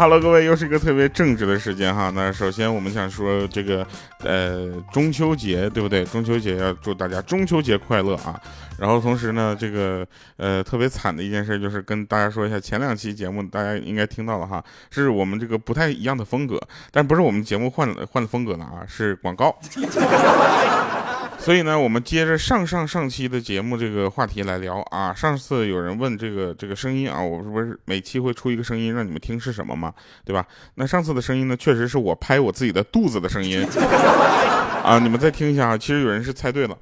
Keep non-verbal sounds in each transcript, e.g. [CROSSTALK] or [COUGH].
Hello，各位，又是一个特别正直的时间哈。那首先我们想说这个，呃，中秋节对不对？中秋节要祝大家中秋节快乐啊。然后同时呢，这个呃特别惨的一件事就是跟大家说一下，前两期节目大家应该听到了哈，是我们这个不太一样的风格，但不是我们节目换换了风格了啊，是广告。所以呢，我们接着上上上期的节目这个话题来聊啊。上次有人问这个这个声音啊，我是不是每期会出一个声音让你们听是什么嘛？对吧？那上次的声音呢，确实是我拍我自己的肚子的声音啊。你们再听一下啊，其实有人是猜对了。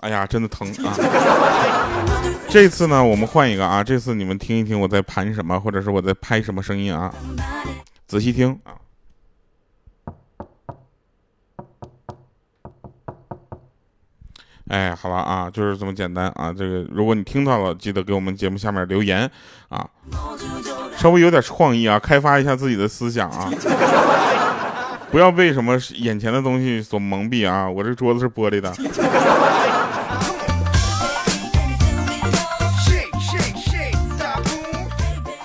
哎呀，真的疼啊！这次呢，我们换一个啊，这次你们听一听我在盘什么，或者是我在拍什么声音啊？仔细听啊。哎，好了啊，就是这么简单啊。这个，如果你听到了，记得给我们节目下面留言啊，稍微有点创意啊，开发一下自己的思想啊，[LAUGHS] 不要被什么眼前的东西所蒙蔽啊。我这桌子是玻璃的。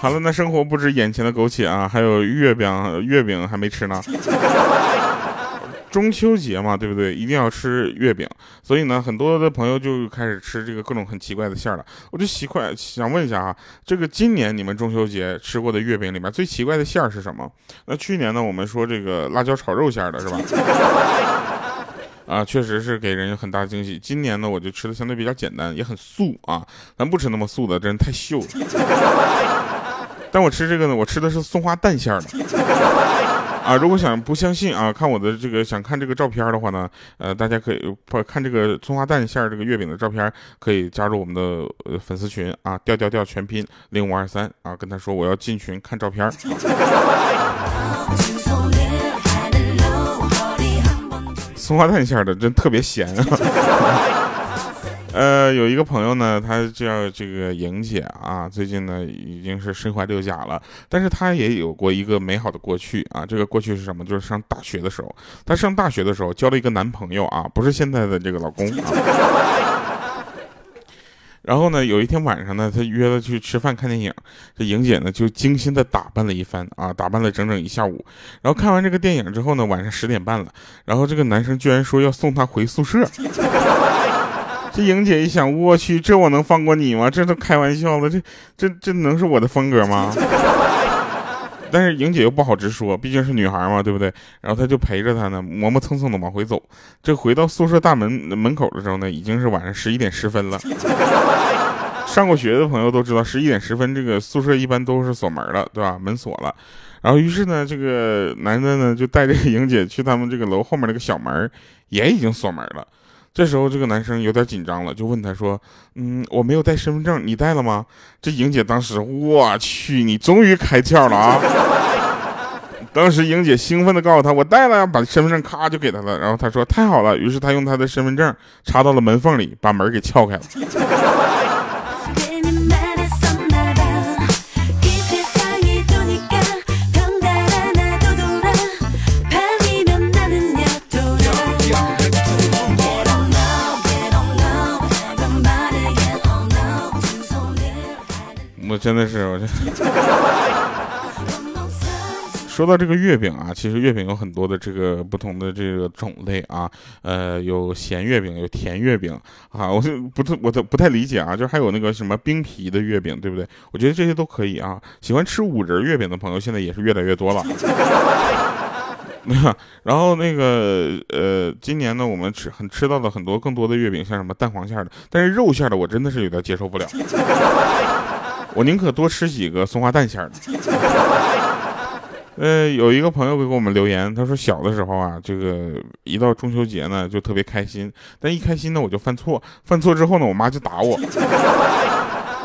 好了，那生活不止眼前的苟且啊，还有月饼，月饼还没吃呢。中秋节嘛，对不对？一定要吃月饼，所以呢，很多的朋友就开始吃这个各种很奇怪的馅儿了。我就奇怪，想问一下啊，这个今年你们中秋节吃过的月饼里面最奇怪的馅儿是什么？那去年呢，我们说这个辣椒炒肉馅儿的是吧？[LAUGHS] 啊，确实是给人很大惊喜。今年呢，我就吃的相对比较简单，也很素啊，咱不吃那么素的，真太秀了。[LAUGHS] 但我吃这个呢，我吃的是松花蛋馅儿的。啊，如果想不相信啊，看我的这个想看这个照片的话呢，呃，大家可以不看这个葱花蛋馅这个月饼的照片，可以加入我们的呃粉丝群啊，调调调全拼零五二三啊，跟他说我要进群看照片。[LAUGHS] 松花蛋馅的真特别咸啊。[LAUGHS] 呃，有一个朋友呢，他叫这个莹姐啊，最近呢已经是身怀六甲了，但是她也有过一个美好的过去啊。这个过去是什么？就是上大学的时候，她上大学的时候交了一个男朋友啊，不是现在的这个老公啊。[LAUGHS] 然后呢，有一天晚上呢，她约了去吃饭看电影，这莹姐呢就精心的打扮了一番啊，打扮了整整一下午。然后看完这个电影之后呢，晚上十点半了，然后这个男生居然说要送她回宿舍。这莹姐一想，我去，这我能放过你吗？这都开玩笑了，这这这能是我的风格吗？[LAUGHS] 但是莹姐又不好直说，毕竟是女孩嘛，对不对？然后她就陪着他呢，磨磨蹭蹭的往回走。这回到宿舍大门门口的时候呢，已经是晚上十一点十分了。上过学的朋友都知道，十一点十分这个宿舍一般都是锁门了，对吧？门锁了。然后于是呢，这个男的呢就带着莹姐去他们这个楼后面那个小门，也已经锁门了。这时候，这个男生有点紧张了，就问他说：“嗯，我没有带身份证，你带了吗？”这莹姐当时，我去，你终于开窍了啊！[LAUGHS] 当时莹姐兴奋地告诉他：“我带了，把身份证咔就给他了。”然后他说：“太好了。”于是他用他的身份证插到了门缝里，把门给撬开了。真的是，我这说到这个月饼啊，其实月饼有很多的这个不同的这个种类啊，呃，有咸月饼，有甜月饼啊，我就不太我都不太理解啊，就还有那个什么冰皮的月饼，对不对？我觉得这些都可以啊。喜欢吃五仁月饼的朋友，现在也是越来越多了。[LAUGHS] 然后那个呃，今年呢，我们吃很吃到了很多更多的月饼，像什么蛋黄馅的，但是肉馅的我真的是有点接受不了。我宁可多吃几个松花蛋馅的。呃，有一个朋友给我们留言，他说小的时候啊，这个一到中秋节呢就特别开心，但一开心呢我就犯错，犯错之后呢我妈就打我。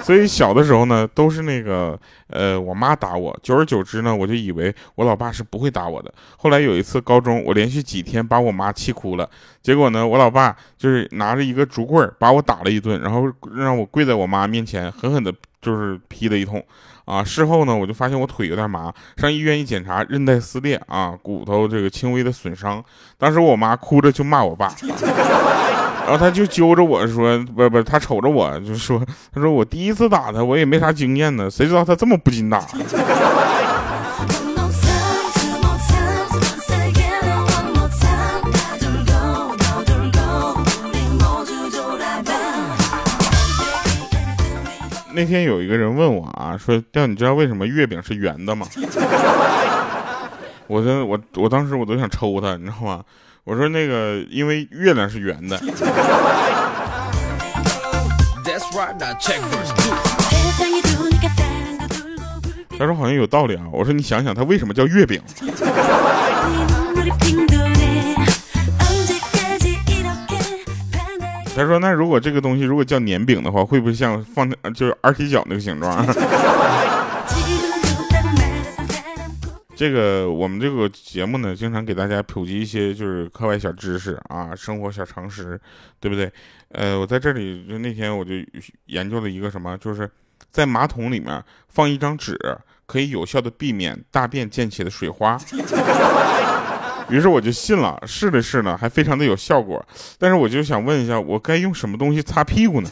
所以小的时候呢都是那个呃我妈打我，久而久之呢我就以为我老爸是不会打我的。后来有一次高中，我连续几天把我妈气哭了，结果呢我老爸就是拿着一个竹棍把我打了一顿，然后让我跪在我妈面前狠狠的。就是劈了一通，啊，事后呢，我就发现我腿有点麻，上医院一检查，韧带撕裂啊，骨头这个轻微的损伤。当时我妈哭着就骂我爸。然后他就揪着我说，不不，他瞅着我就说，他说我第一次打他，我也没啥经验呢，谁知道他这么不禁打。[LAUGHS] 那天有一个人问我啊，说调你知道为什么月饼是圆的吗？[LAUGHS] 我说我我当时我都想抽他，你知道吗？我说那个因为月亮是圆的。[LAUGHS] 他说好像有道理啊。我说你想想，它为什么叫月饼？他说：“那如果这个东西如果叫年饼的话，会不会像放就是二踢脚那个形状？”这个我们这个节目呢，经常给大家普及一些就是课外小知识啊，生活小常识，对不对？呃，我在这里就那天我就研究了一个什么，就是在马桶里面放一张纸，可以有效的避免大便溅起的水花。[LAUGHS] 于是我就信了，试了试呢，还非常的有效果。但是我就想问一下，我该用什么东西擦屁股呢？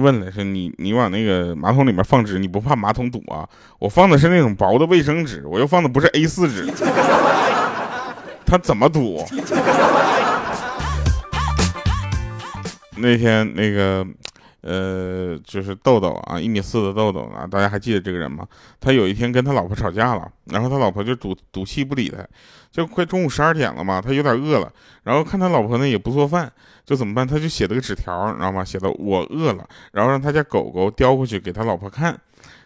问了，说你你往那个马桶里面放纸，你不怕马桶堵啊？我放的是那种薄的卫生纸，我又放的不是 A 四纸。他怎么堵？那天那个，呃，就是豆豆啊，一米四的豆豆啊，大家还记得这个人吗？他有一天跟他老婆吵架了，然后他老婆就赌赌气不理他，就快中午十二点了嘛，他有点饿了，然后看他老婆呢也不做饭，就怎么办？他就写了个纸条，你知道吗？写的我饿了，然后让他家狗狗叼过去给他老婆看。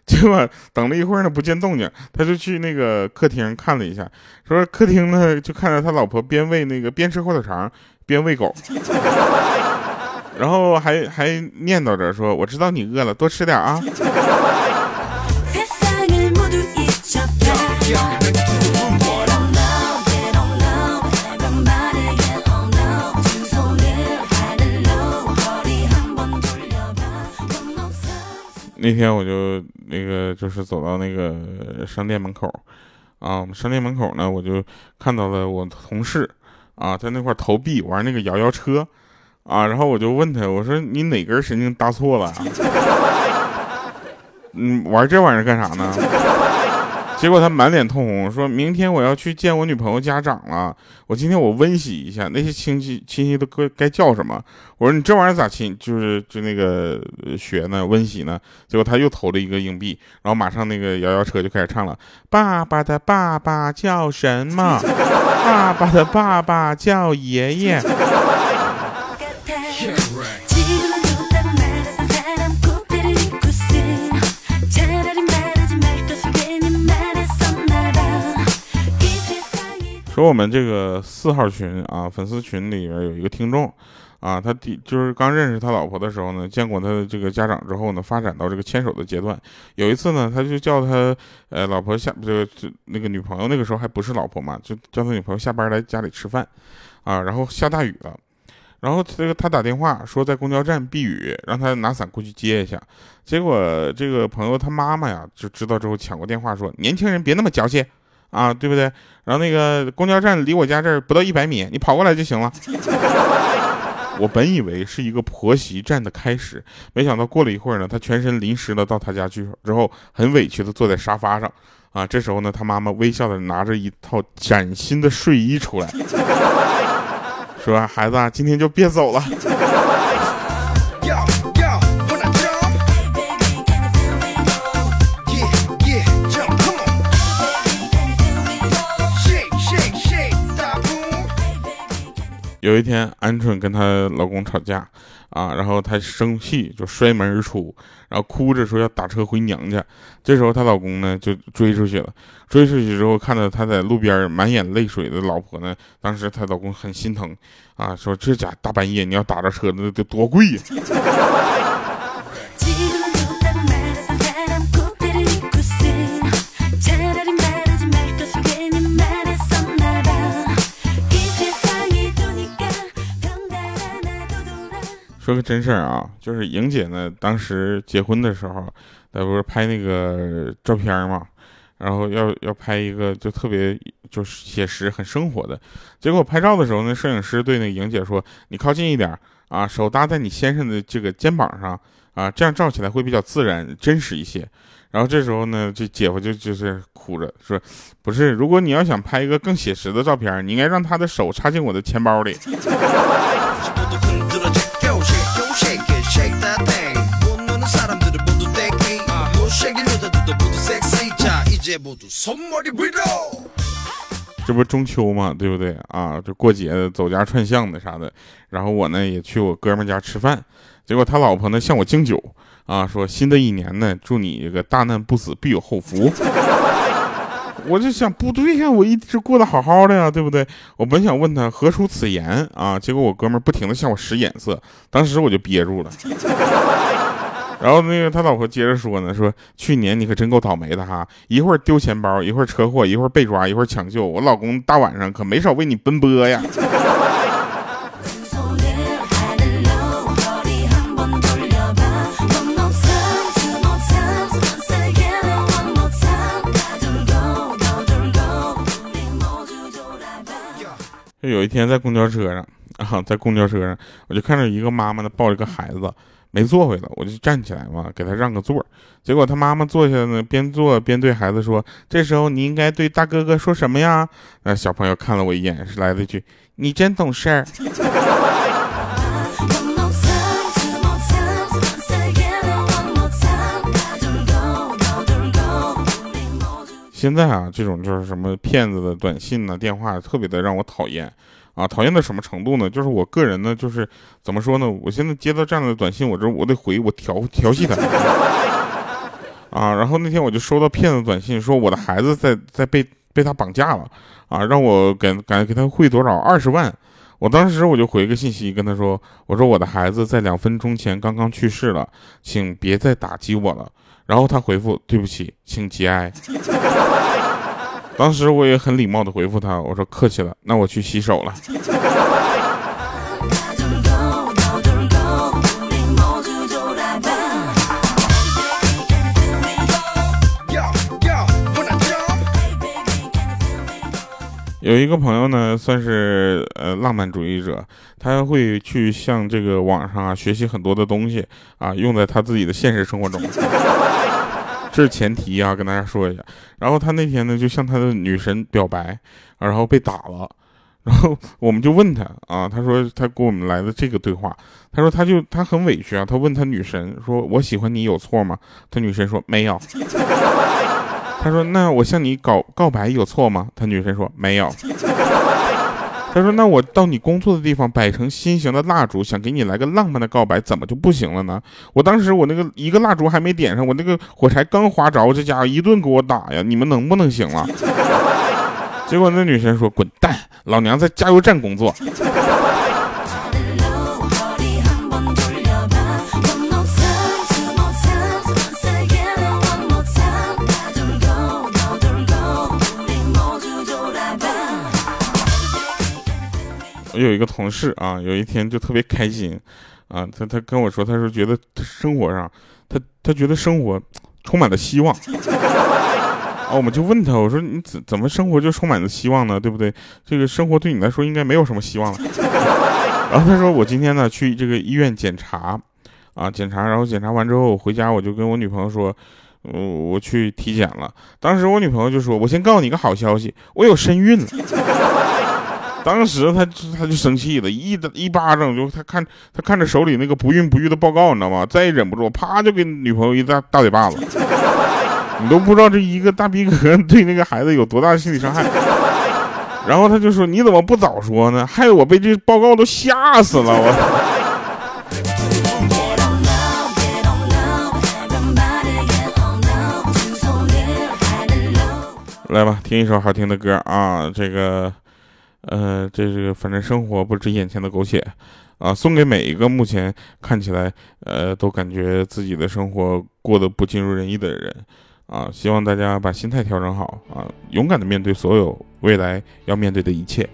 结果等了一会儿呢，不见动静，他就去那个客厅看了一下，说客厅呢就看到他老婆边喂那个边吃火腿肠边喂狗，然后还还念叨着说：“我知道你饿了，多吃点啊。”那天我就那个就是走到那个商店门口，啊，商店门口呢，我就看到了我同事，啊，在那块投币玩那个摇摇车，啊，然后我就问他，我说你哪根神经搭错了？[LAUGHS] 嗯，玩这玩意儿干啥呢？结果他满脸通红，说明天我要去见我女朋友家长了。我今天我温习一下那些亲戚亲戚都该该叫什么。我说你这玩意儿咋亲？就是就那个学呢，温习呢。结果他又投了一个硬币，然后马上那个摇摇车就开始唱了：爸爸的爸爸叫什么？爸爸的爸爸叫爷爷。说我们这个四号群啊，粉丝群里边有一个听众，啊，他第就是刚认识他老婆的时候呢，见过他的这个家长之后呢，发展到这个牵手的阶段。有一次呢，他就叫他呃老婆下这个那个女朋友那个时候还不是老婆嘛，就叫他女朋友下班来家里吃饭，啊，然后下大雨了，然后这个他打电话说在公交站避雨，让他拿伞过去接一下。结果这个朋友他妈妈呀就知道之后抢过电话说，年轻人别那么矫情。啊，对不对？然后那个公交站离我家这儿不到一百米，你跑过来就行了。[LAUGHS] 我本以为是一个婆媳战的开始，没想到过了一会儿呢，他全身淋湿了，到他家去之后，很委屈的坐在沙发上。啊，这时候呢，他妈妈微笑的拿着一套崭新的睡衣出来，[LAUGHS] 说：“孩子，啊今天就别走了。”有一天，鹌鹑跟她老公吵架，啊，然后她生气就摔门而出，然后哭着说要打车回娘家。这时候她老公呢就追出去了，追出去之后看到她在路边满眼泪水的老婆呢，当时她老公很心疼，啊，说这家大半夜你要打着车那得多贵呀。说个真事儿啊，就是莹姐呢，当时结婚的时候，她不是拍那个照片嘛，然后要要拍一个就特别就是写实、很生活的。结果拍照的时候呢，摄影师对那莹姐说：“你靠近一点啊，手搭在你先生的这个肩膀上啊，这样照起来会比较自然、真实一些。”然后这时候呢，这姐夫就就是哭着说：“不是，如果你要想拍一个更写实的照片，你应该让他的手插进我的钱包里。[LAUGHS] ”这不中秋嘛，对不对啊？这过节的走家串巷的啥的，然后我呢也去我哥们家吃饭，结果他老婆呢向我敬酒。啊，说新的一年呢，祝你这个大难不死，必有后福。[LAUGHS] 我就想，不对呀，我一直过得好好的呀，对不对？我本想问他何出此言啊，结果我哥们不停的向我使眼色，当时我就憋住了。然后那个他老婆接着说呢，说去年你可真够倒霉的哈，一会儿丢钱包，一会儿车祸，一会儿被抓，一会儿抢救，我老公大晚上可没少为你奔波呀。就有一天在公交车上啊，在公交车上，我就看着一个妈妈呢抱着个孩子没座位了，我就站起来嘛，给他让个座。结果他妈妈坐下呢，边坐边对孩子说：“这时候你应该对大哥哥说什么呀？”那小朋友看了我一眼，是来了一句：“你真懂事儿。”现在啊，这种就是什么骗子的短信呢、电话，特别的让我讨厌，啊，讨厌到什么程度呢？就是我个人呢，就是怎么说呢？我现在接到这样的短信，我这我得回，我调调戏他，[LAUGHS] 啊，然后那天我就收到骗子短信，说我的孩子在在被被他绑架了，啊，让我给给给他汇多少二十万，我当时我就回个信息跟他说，我说我的孩子在两分钟前刚刚去世了，请别再打击我了。然后他回复：“对不起，请节哀。”当时我也很礼貌的回复他：“我说客气了，那我去洗手了。”有一个朋友呢，算是呃浪漫主义者，他会去向这个网上啊学习很多的东西啊，用在他自己的现实生活中。这是前提啊，跟大家说一下。然后他那天呢，就向他的女神表白，然后被打了。然后 [LAUGHS] 我们就问他啊，他说他给我们来的这个对话，他说他就他很委屈啊，他问他女神说：“我喜欢你有错吗？”他女神说：“没有。” [LAUGHS] 他说：“那我向你告告白有错吗？”他女神说：“没有。”他说：“那我到你工作的地方摆成心形的蜡烛，想给你来个浪漫的告白，怎么就不行了呢？”我当时我那个一个蜡烛还没点上，我那个火柴刚划着，这家伙一顿给我打呀！你们能不能行了？[LAUGHS] 结果那女生说：“滚蛋，老娘在加油站工作。”有一个同事啊，有一天就特别开心，啊，他他跟我说，他说觉得生活上，他他觉得生活充满了希望，啊，我们就问他，我说你怎怎么生活就充满了希望呢？对不对？这个生活对你来说应该没有什么希望了。[LAUGHS] 然后他说我今天呢去这个医院检查，啊，检查，然后检查完之后我回家我就跟我女朋友说，我我去体检了。当时我女朋友就说，我先告诉你个好消息，我有身孕了。当时他他就生气了，一一巴掌就他看他看着手里那个不孕不育的报告，你知道吗？再也忍不住，啪就给女朋友一大大嘴巴子。[LAUGHS] 你都不知道这一个大逼格对那个孩子有多大的心理伤害。然后他就说：“你怎么不早说呢？害得我被这报告都吓死了。”我。来吧，听一首好听的歌啊，这个。呃，这是反正生活不止眼前的苟且，啊，送给每一个目前看起来呃都感觉自己的生活过得不尽如人意的人，啊，希望大家把心态调整好啊，勇敢的面对所有未来要面对的一切。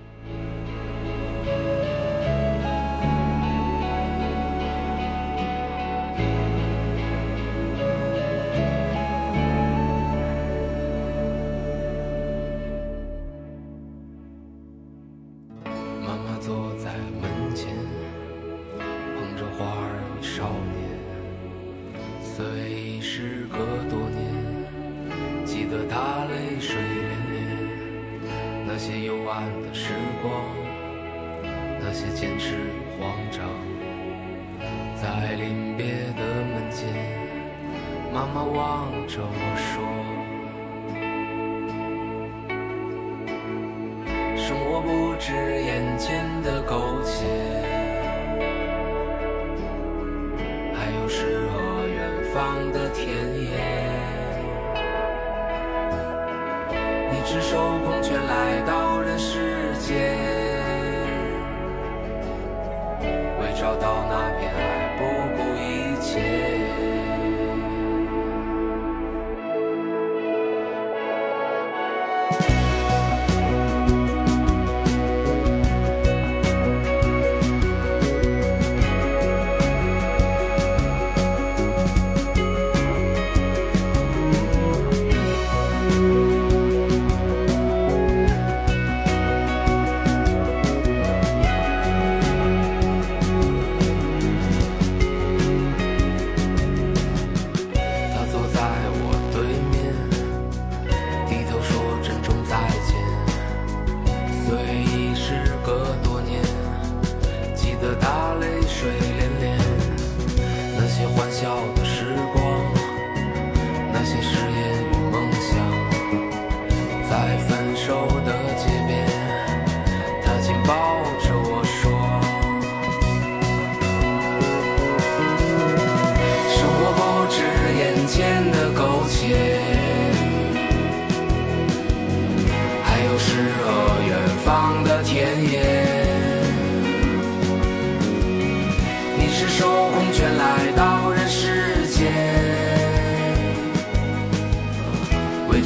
那些坚持与慌张，在临别的门前，妈妈望着我说：生活不止眼前的苟且，还有诗和远方的田野。你赤手空拳来到人世间，找到那片海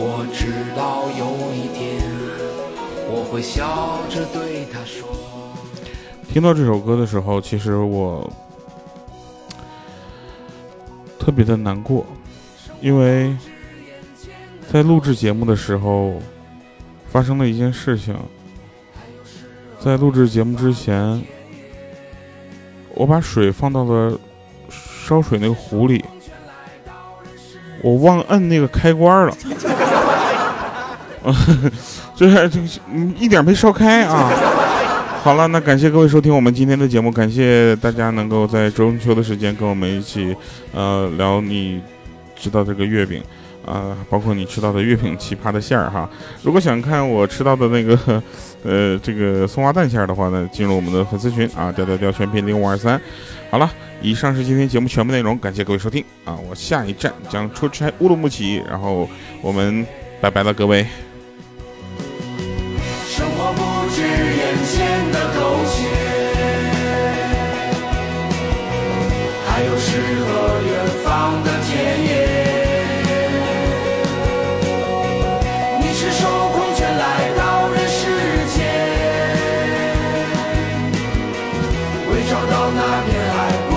我知道有一天，我会笑着对他说。听到这首歌的时候，其实我特别的难过，因为在录制节目的时候发生了一件事情。在录制节目之前，我把水放到了烧水那个壶里，我忘摁那个开关了，[LAUGHS] 就是这嗯一点没烧开啊。[LAUGHS] 好了，那感谢各位收听我们今天的节目，感谢大家能够在中秋的时间跟我们一起，呃，聊你知道这个月饼，啊、包括你吃到的月饼奇葩的馅儿哈。如果想看我吃到的那个，呃，这个松花蛋馅儿的话呢，进入我们的粉丝群啊，调调调全拼零五二三。好了，以上是今天节目全部内容，感谢各位收听啊，我下一站将出差乌鲁木齐，然后我们拜拜了，各位。会找到那片海。